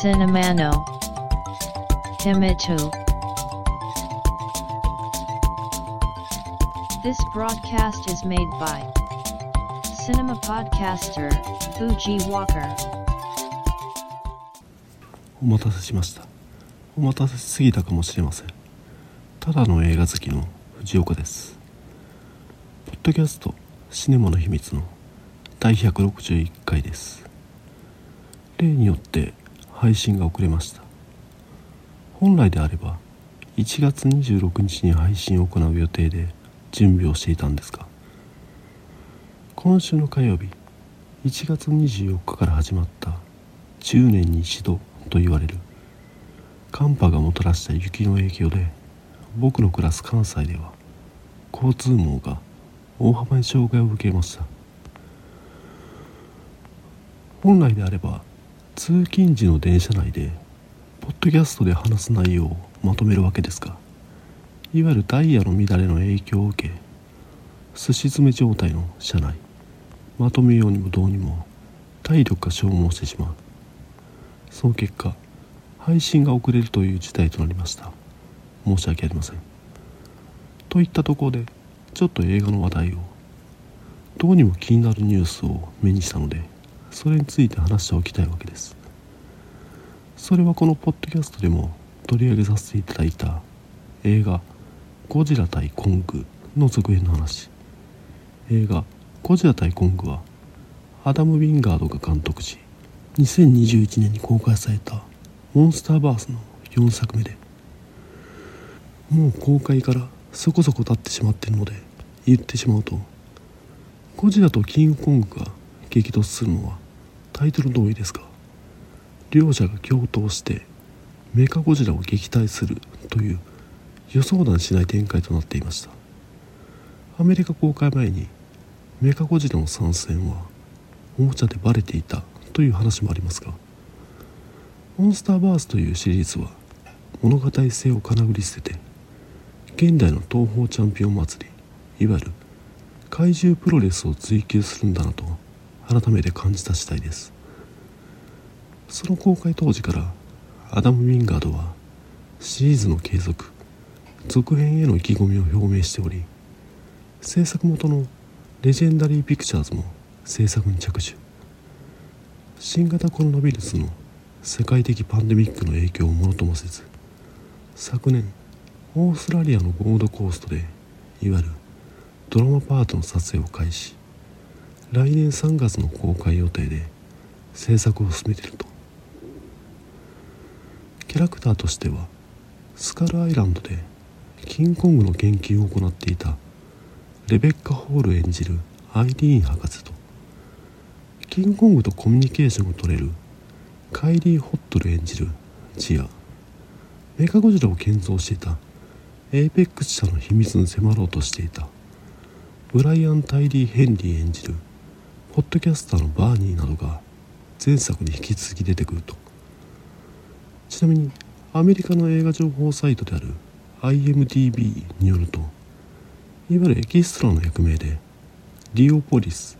Cinemano Himitu This broadcast is made by Cinema Podcaster Fuji Walker お待たせしましたお待たせしすぎたかもしれませんただの映画好きの藤岡ですポッドキャストシネマの秘密の第161回です例によって配信が遅れました。本来であれば1月26日に配信を行う予定で準備をしていたんですが今週の火曜日1月24日から始まった10年に一度と言われる寒波がもたらした雪の影響で僕の暮らす関西では交通網が大幅に障害を受けました。本来であれば通勤時の電車内でポッドキャストで話す内容をまとめるわけですがいわゆるダイヤの乱れの影響を受けすし詰め状態の車内まとめようにもどうにも体力が消耗してしまう。その結果配信が遅れるという事態となりました。申し訳ありません。といったところでちょっと映画の話題をどうにも気になるニュースを目にしたのでそれについて話しておきたいわけです。それはこのポッドキャストでも取り上げさせていただいた映画「ゴジラ対コング」の続編の話。映画「ゴジラ対コング」はアダム・ウィンガードが監督し2021年に公開されたモンスターバースの4作目でもう公開からそこそこ経ってしまっているので言ってしまうとゴジラとキングコングが激突するのはタイトル通りですが両者が共闘してメカゴジラを撃退するという予想だにしない展開となっていました。アメリカ公開前にメカゴジラの参戦はおもちゃでバレていたという話もありますがモンスターバースというシリーズは物語性をかなぐり捨てて現代の東方チャンピオン祭りいわゆる怪獣プロレスを追求するんだなと改めて感じた次第です。その公開当時からアダム・ウィンガードはシリーズの継続続編への意気込みを表明しており制作元のレジェンダリー・ピクチャーズも制作に着手。新型コロナウイルスの世界的パンデミックの影響をものともせず昨年オーストラリアのゴールドコーストでいわゆるドラマパートの撮影を開始。来年3月の公開予定で制作を進めていると。キャラクターとしてはスカルアイランドでキングコングの研究を行っていたレベッカ・ホール演じるアイリーン博士とキングコングとコミュニケーションを取れるカイリー・ホットル演じるチアメカゴジラを建造していたエーペックス社の秘密に迫ろうとしていたブライアン・タイリー・ヘンリー演じるポッドキャスターのバーニーなどが前作に引き続き出てくると。ちなみにアメリカの映画情報サイトである IMDB によるといわゆるエキストラの役名でリオポリス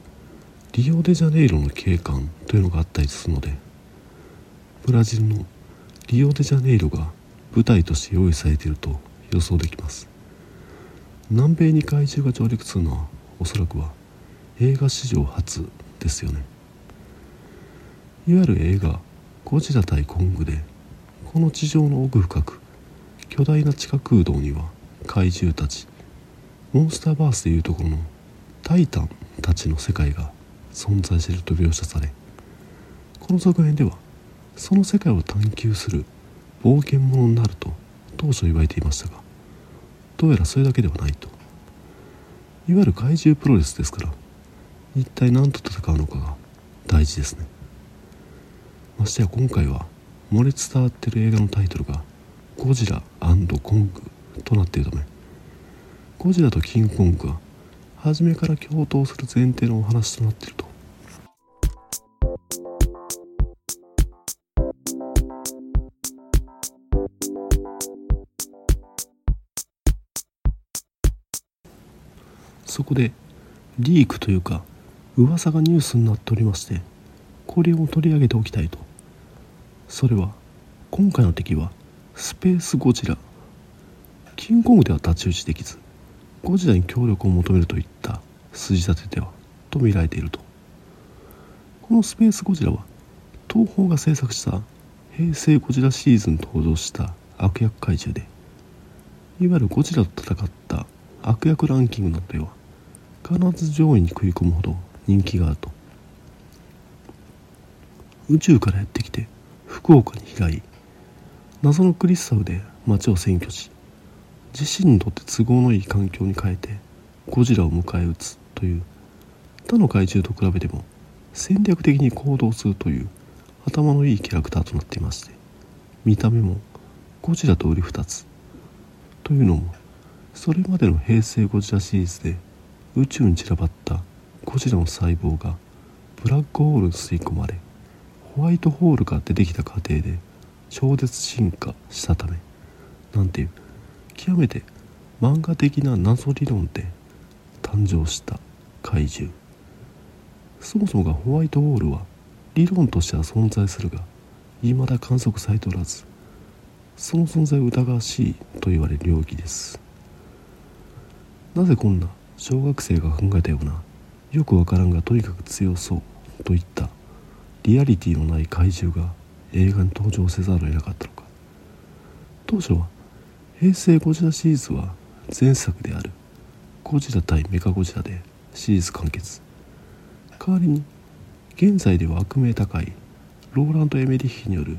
リオデジャネイロの警官というのがあったりするのでブラジルのリオデジャネイロが舞台として用意されていると予想できます。南米に怪獣が上陸するのはおそらくは映画史上初ですよね。いわゆる映画「ゴジラ対コング」でこの地上の奥深く巨大な地下空洞には怪獣たちモンスターバースでいうところのタイタンたちの世界が存在していると描写されこの続編ではその世界を探求する冒険者になると当初言われていましたがどうやらそれだけではないと。いわゆる怪獣プロレスですから一体何と戦うのかが大事ですね。ましてや今回は漏れ伝わってる映画のタイトルが「ゴジラコング」となっているためゴジラとキングコングが初めから共闘する前提のお話となっていると。そこでリークというか噂がニュースになっておりましてこれを取り上げておきたいと。それは今回の敵はスペースゴジラ。キングコングでは太刀打ちできずゴジラに協力を求めるといった筋立てではと見られていると。このスペースゴジラは東宝が制作した平成ゴジラシーズに登場した悪役怪獣でいわゆるゴジラと戦った悪役ランキングなどでは必ず上位に食い込むほど人気があると。宇宙からやってきて福岡に飛来謎のクリスタルで街を占拠し自身にとって都合のいい環境に変えてゴジラを迎え撃つという。他の怪獣と比べても戦略的に行動するという頭のいいキャラクターとなっていまして見た目もゴジラと売り二つ。というのもそれまでの平成ゴジラシリーズで宇宙に散らばったゴジラの細胞がブラックホールに吸い込まれホワイトホールが出てきた過程で超絶進化したためなんていう極めて漫画的な謎理論で誕生した怪獣。そもそもがホワイトホールは理論としては存在するが未だ観測されておらずその存在を疑わしいと言われる領域です。なぜこんな小学生が考えたようなよくわからんがとにかく強そうといった。リアリティのない怪獣が映画に登場せざるを得なかったのか。当初は平成ゴジラシリーズは前作であるゴジラ対メカゴジラでシリーズ完結。代わりに現在では悪名高いローランド・エメリッヒによる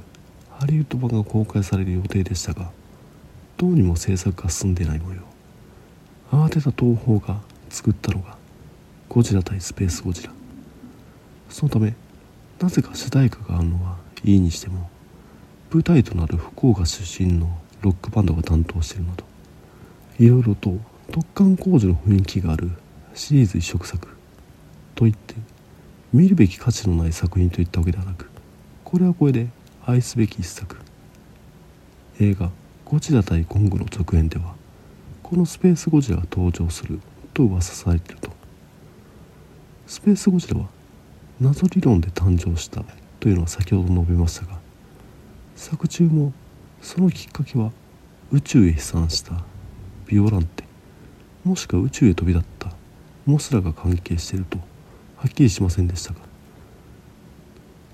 ハリウッド版が公開される予定でしたがどうにも制作が進んでいない模様。慌てた東宝が作ったのがゴジラ対スペースゴジラ。そのためなぜか主題歌があるのはいいにしても舞台となる福岡出身のロックバンドが担当しているなどいろいろと突貫工事の雰囲気があるシリーズ一色作といって見るべき価値のない作品といったわけではなくこれはこれで愛すべき一作。映画「ゴジラ対コング」の続編ではこのスペースゴジラが登場すると噂されていると。スペースゴジラは謎理論で誕生したというのは先ほど述べましたが作中もそのきっかけは宇宙へ飛散したビオランテ。もしくは宇宙へ飛び立ったモスラが関係しているとはっきりしませんでしたが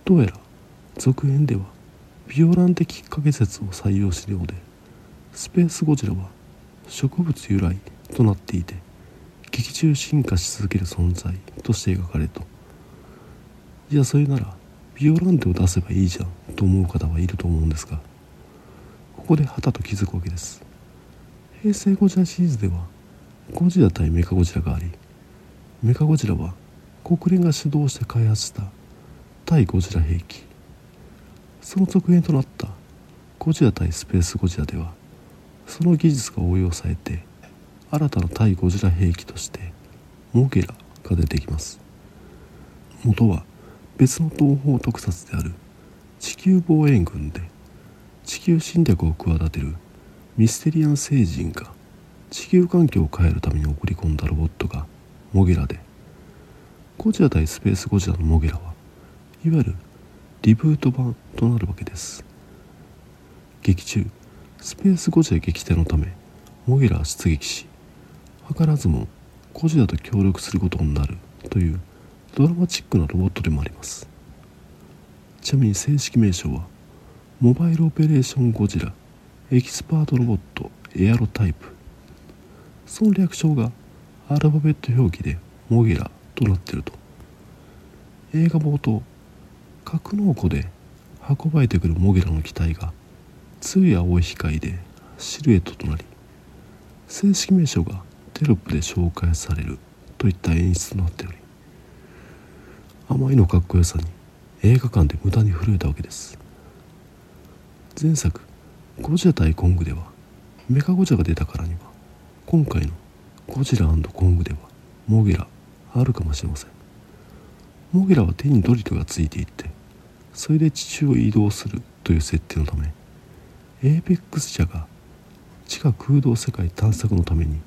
どうやら続編ではビオランテきっかけ説を採用しているようでスペースゴジラは植物由来となっていて劇中進化し続ける存在。として描かれとじゃあそれならビオランテを出せばいいじゃんと思う方はいると思うんですがここではたと気づくわけです。平成ゴジラシリーズではゴジラ対メカゴジラがありメカゴジラは国連が主導して開発した対ゴジラ兵器。その続編となったゴジラ対スペースゴジラではその技術が応用されて新たな対ゴジラ兵器としてモゲラが出てきます。元は別の東方特撮である地球防衛軍で地球侵略を企てるミステリアン星人が地球環境を変えるために送り込んだロボットがモゲラでゴジラ対スペースゴジラのモゲラはいわゆるリブート版となるわけです。劇中スペースゴジラ撃退のためモゲラは出撃し図らずもゴジラと協力することになるというドラマチックなロボットでもあります。ちなみに正式名称はモバイルオペレーションゴジラエキスパートロボットエアロタイプ。その略称がアルファベット表記でモゲラとなっていると。映画冒頭格納庫で運ばれてくるモゲラの機体が強い青い光でシルエットとなり正式名称がテロップで紹介されるといった演出となっておりあまりのかっこよさに映画館で無駄に震えたわけです。前作「ゴジラ対コング」ではメカゴジラが出たからには今回の「ゴジラコング」ではモゲラあるかもしれません。モゲラは手にドリルがついていってそれで地中を移動するという設定のためエーペックス社が地下空洞世界探索のために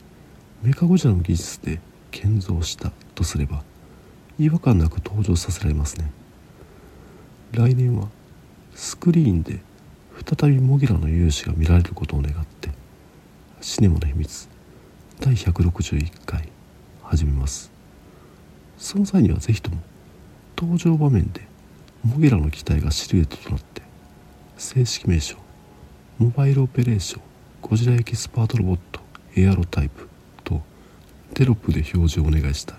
メカゴジラの技術で建造したとすれば違和感なく登場させられますね。来年はスクリーンで再びモギラの勇姿が見られることを願ってシネマの秘密。第161回始めます。その際には是非とも登場場面でモゲラの機体がシルエットとなって正式名称モバイルオペレーションゴジラエキスパートロボットエアロタイプテロップで表示をお願いした。い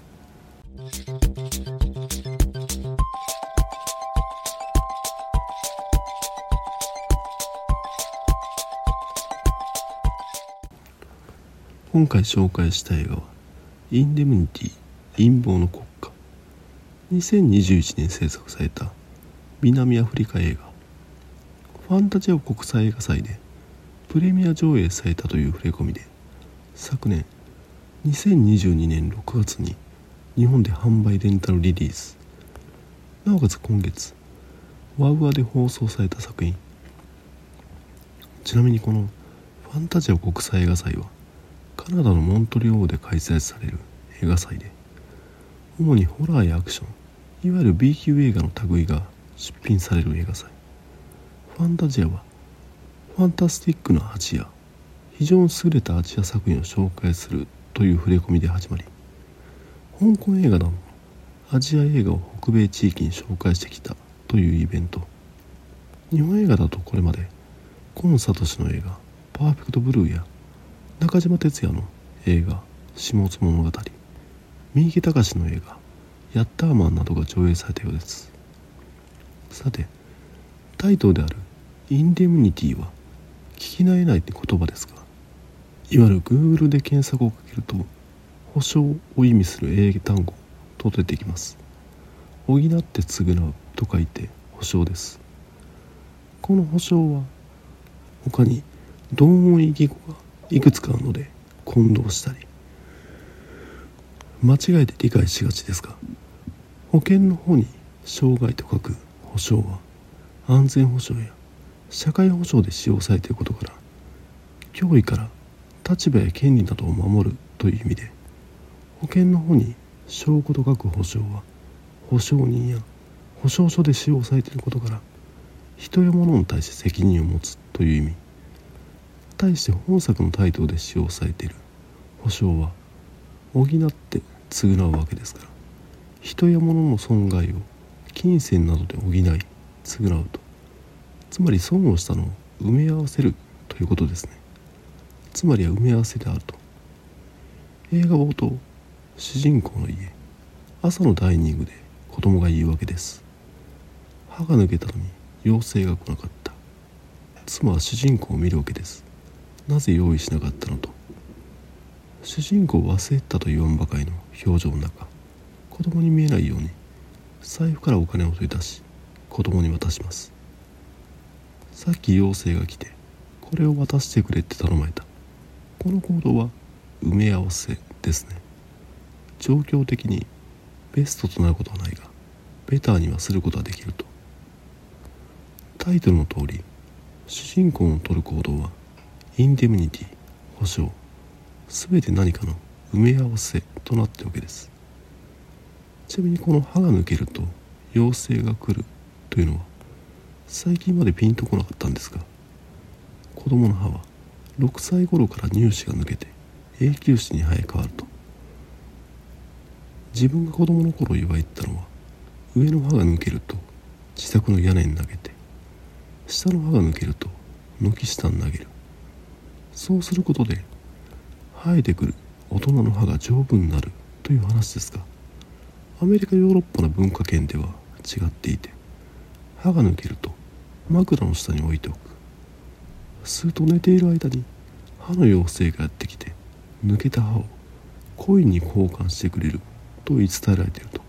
今回紹介した映画は「インデムニティ陰謀の国家」2021年制作された南アフリカ映画。ファンタジア国際映画祭でプレミア上映されたという触れ込みで昨年2022年6月に日本で販売レンタルリリース。なおかつ今月ワウワで放送された作品。ちなみにこのファンタジア国際映画祭はカナダのモントリオールで開催される映画祭で主にホラーやアクションいわゆる B 級映画の類が出品される映画祭。ファンタジアはファンタスティックなアジア非常に優れたアジア作品を紹介するという触れ込みで始まり香港映画などアジア映画を北米地域に紹介してきたというイベント。日本映画だとこれまで今聡の映画「パーフェクトブルー」や中島哲也の映画「下津物語」三池隆の映画「ヤッターマン」などが上映されたようです。さてタイトルである「インデムニティ」は聞き慣れないって言葉ですがいわゆる Google で検索をかけると保証を意味する英単語と出てきます。補って償うと書いて保証です。この保証は他に同音異義語がいくつかあるので混同したり間違えて理解しがちですが保険の方に障害と書く保障は安全保障や社会保障で使用されていることから脅威から立場や権利などを守るという意味で保険の方に証拠と書く保証は保証人や保証書で使用されていることから人や物に対して責任を持つという意味。対して本作のタイトルで使用されている。保証は補って償うわけですから人や物の損害を金銭などで補い償うと。つまり損をしたのを埋め合わせるということですね。つまりは埋め合わせであると。映画冒頭主人公の家。朝のダイニングで子供が言うわけです。歯が抜けたのに妖精が来なかった。妻は主人公を見るわけです。なぜ用意しなかったのと。主人公を忘れたと言わんばかりの表情の中。子供に見えないように財布からお金を取り出し子供に渡します。さっき妖精が来てこれを渡してくれって頼まれた。この行動は埋め合わせですね。状況的にベストとなることはないがベターにはすることはできると。タイトルの通り主人公の取る行動はインデムニティ保証全て何かの埋め合わせとなっているわけです。ちなみにこの歯が抜けると妖精が来るというのは最近までピンとこなかったんですが子供の歯は6歳頃から乳歯が抜けて永久歯に生え変わると。自分が子供の頃言われたのは上の歯が抜けると自宅の屋根に投げて下の歯が抜けると軒下に投げる。そうすることで生えてくる大人の歯が丈夫になるという話ですがアメリカヨーロッパの文化圏では違っていて歯が抜けると枕の下に置いておく。すると寝ている間に歯の妖精がやってきて抜けた歯をコインに交換してくれると言い伝えられていると。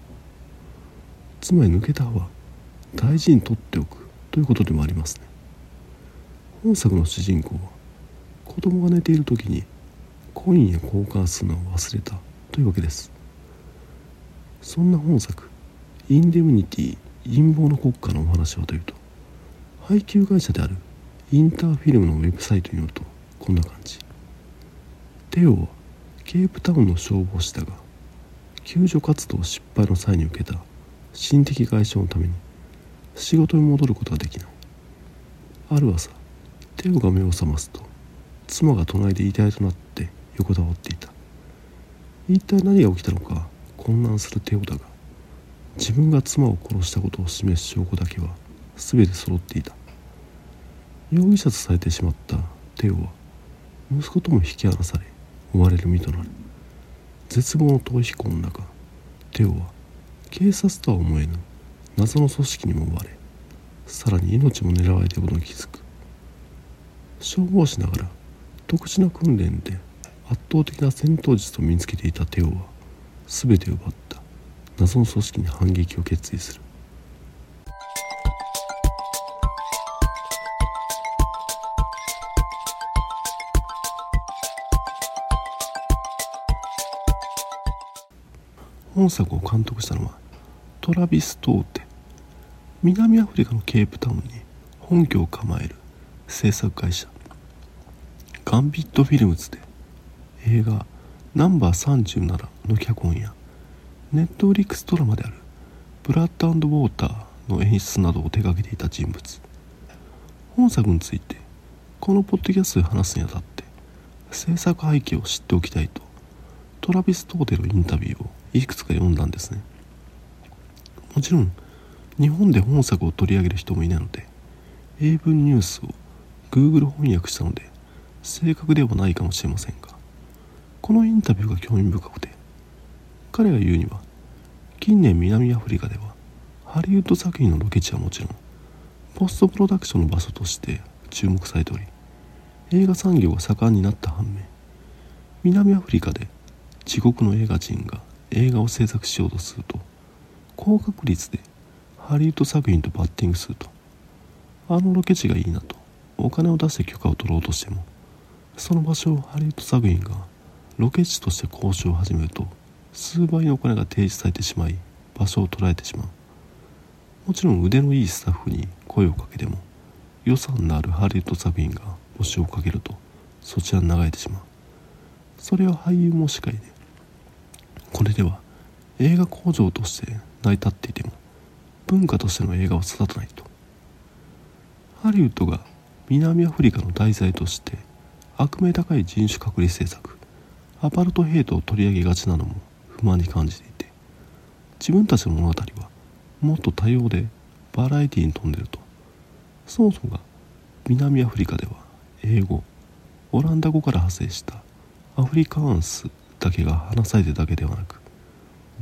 つまり抜けた歯は大事に取っておくということでもありますね。本作の主人公は子供が寝ている時にコインへ交換するのを忘れたというわけです。そんな本作「インデムニティ陰謀の国家」のお話はというと配給会社であるインターフィルムのウェブサイトによるとこんな感じ。テオはケープタウンの消防士だが救助活動失敗の際に受けた心的外傷のために仕事に戻ることができない。ある朝テオが目を覚ますと妻が隣で遺体となって横たわっていた。一体何が起きたのか混乱するテオだが自分が妻を殺したことを示す証拠だけは全て揃っていた。容疑者とされてしまったテオは息子とも引き離され追われる身となる。絶望の逃避行の中テオは警察とは思えぬ謎の組織にも追われさらに命も狙われていることに気づく。消防士ながら特殊な訓練で圧倒的な戦闘術を身につけていたテオは全て奪った。謎の組織に反撃を決意する。本作を監督したのはトラビス・トーテ。南アフリカのケープタウンに本拠を構える制作会社。ガンビットフィルムズで映画「ナンバー37」の脚本やネットフリックスドラマである「ブラッドウォーター」の演出などを手掛けていた人物。本作についてこのポッドキャストで話すにあたって制作背景を知っておきたいとトラビス・トーテのインタビューをいくつか読んだんですね。もちろん日本で本作を取り上げる人もいないので英文ニュースを Google 翻訳したので正確ではないかもしれませんがこのインタビューが興味深くて彼が言うには近年南アフリカではハリウッド作品のロケ地はもちろんポストプロダクションの場所として注目されており映画産業が盛んになった反面南アフリカで地獄の映画人が映画を制作しようとすると高確率でハリウッド作品とバッティングするとあのロケ地がいいなとお金を出して許可を取ろうとしてもその場所をハリウッド作品がロケ地として交渉を始めると数倍のお金が提示されてしまい場所を捉えてしまう。もちろん腕のいいスタッフに声をかけても予算のあるハリウッド作品が募集をかけるとそちらに流れてしまう。それは俳優もしかりでこれでは映画工場として成り立っていても文化としての映画を育たないと。ハリウッドが南アフリカの題材として悪名高い人種隔離政策アパルトヘイトを取り上げがちなのも不満に感じていて自分たちの物語はもっと多様でバラエティに富んでると。そもそもが南アフリカでは英語オランダ語から派生したアフリカンスだけが話されてるだけではなく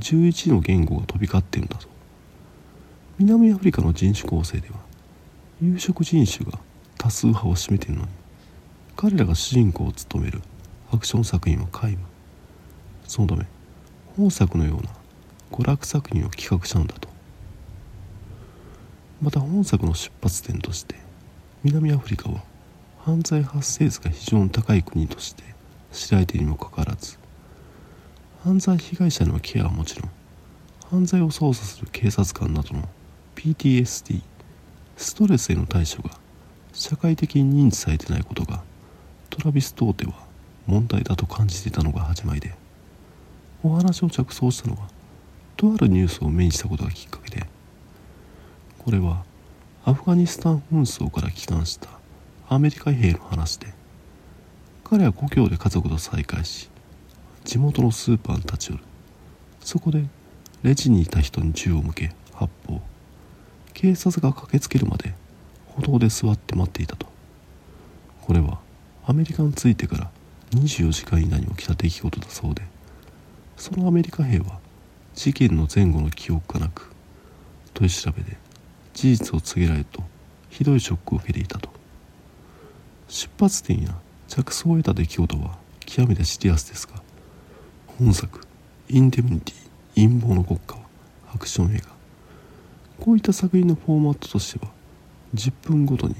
11の言語が飛び交っているんだと南アフリカの人種構成では有色人種が多数派を占めているのに彼らが主人公を務めるアクション作品は皆無。そのため本作のような娯楽作品を企画したのだと。また本作の出発点として南アフリカは犯罪発生率が非常に高い国として知られているにもかかわらず犯罪被害者のケアはもちろん犯罪を捜査する警察官などの PTSD ストレスへの対処が社会的に認知されてないことがトラビス・トーテは問題だと感じていたのが始まりでお話を着想したのはとあるニュースを目にしたことがきっかけでこれはアフガニスタン紛争から帰還したアメリカ兵の話で彼は故郷で家族と再会し地元のスーパーに立ち寄る。そこでレジにいた人に銃を向け発砲。警察が駆けつけるまで歩道で座って待っていたと。これはアメリカに着いてから24時間以内に起きた出来事だそうで。そのアメリカ兵は事件の前後の記憶がなく取り調べで事実を告げられるとひどいショックを受けていたと。出発点や着想を得た出来事は極めてシリアスですが本作「インデムニティ陰謀の国家」はアクション映画。こういった作品のフォーマットとしては10分ごとに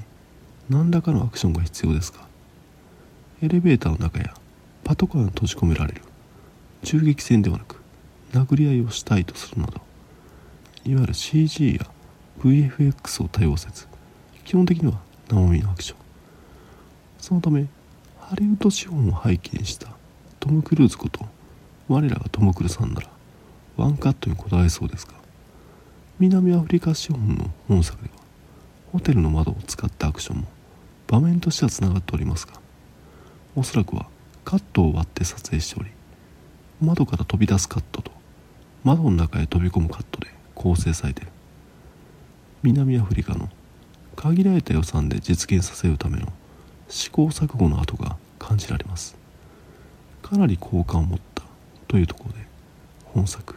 何らかのアクションが必要ですがエレベーターの中やパトカーに閉じ込められる銃撃戦ではなく殴り合いをしたいとするなどいわゆる CG や VFX を多用せず基本的には生身のアクション。そのためハリウッド資本を背景にしたトム・クルーズこと我らがトム・クルさんならワンカットにこだわりそうですが南アフリカ資本の本作ではホテルの窓を使ったアクションも場面としてはつながっておりますがおそらくはカットを割って撮影しており窓から飛び出すカットと窓の中へ飛び込むカットで構成されている。南アフリカの限られた予算で実現させるための試行錯誤の跡が感じられます。かなり好感を持ったというところで本作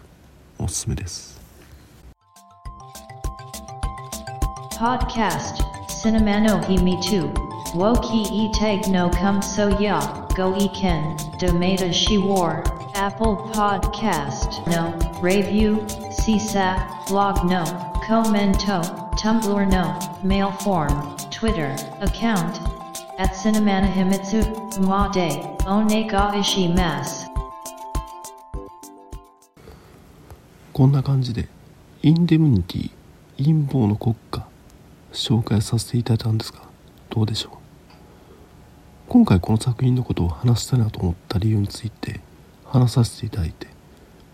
おすすめです Podcast Cinema no Himi 2 Woki e tag no come so ya go e ken domata she war Apple Podcast no review CSA blog no commento Tumblr no mail form Twitter account at Cinemana Himitsu Ma de Onega Ishi Mas こんな感じでインデムニティ陰謀の国家紹介させていただいたんですがどうでしょう？今回この作品のことを話したいなと思った理由について話させていただいて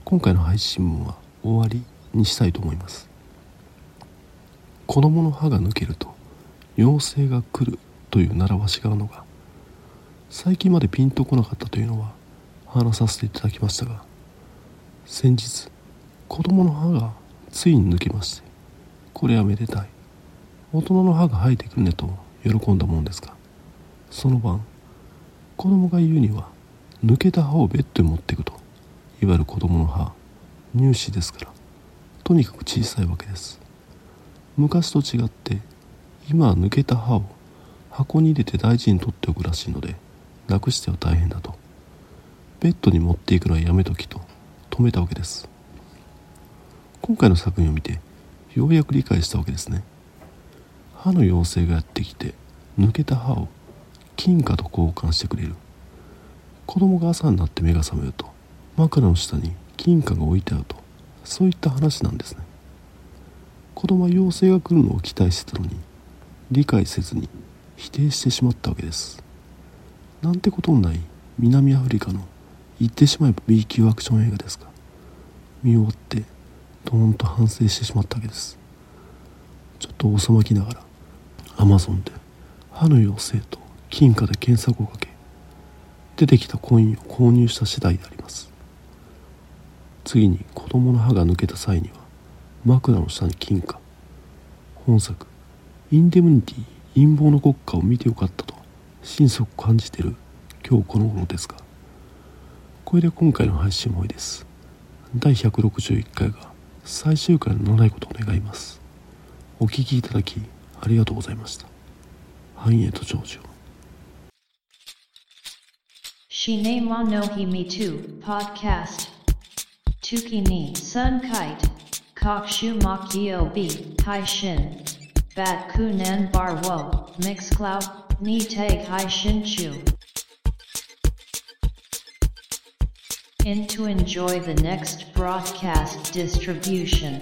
今回の配信分は終わりにしたいと思います。子供の歯が抜けると妖精が来るという習わしがあるのが最近までピンとこなかったというのは話させていただきましたが先日子供の歯がついに抜けましてこれはめでたい。大人の歯が生えてくるねと喜んだもんですがその晩子供が言うには抜けた歯をベッドに持っていくといわゆる子供の歯乳歯ですからとにかく小さいわけです。昔と違って今は抜けた歯を箱に入れて大事に取っておくらしいのでなくしては大変だと。ベッドに持っていくのはやめときと止めたわけです。今回の作品を見てようやく理解したわけですね。歯の妖精がやってきて抜けた歯を金貨と交換してくれる。子供が朝になって目が覚めると枕の下に金貨が置いてあるとそういった話なんですね。子供は妖精が来るのを期待してたのに理解せずに否定してしまったわけです。なんてことのない南アフリカの言ってしまえば B 級アクション映画ですが見終わってドーンと反省してしまったわけです。ちょっと遅まきながら Amazon で歯の妖精と金貨で検索をかけ出てきたコインを購入した次第であります。次に子供の歯が抜けた際には枕の下に金貨。本作インデムニティ陰謀の国家を見てよかったと心底感じてる今日この頃ですが。これで今回の配信も終わりです。第161回が最終回のないことを願います。お聞きいただきありがとうございました。繁栄と長寿シネマノヒミトゥポッドキャストトゥキニサンカイトカクシュマキヨビハイシンバッコナンバーウォーミックスクラウドニーテイハイシンチュー In to enjoy the next broadcast distribution.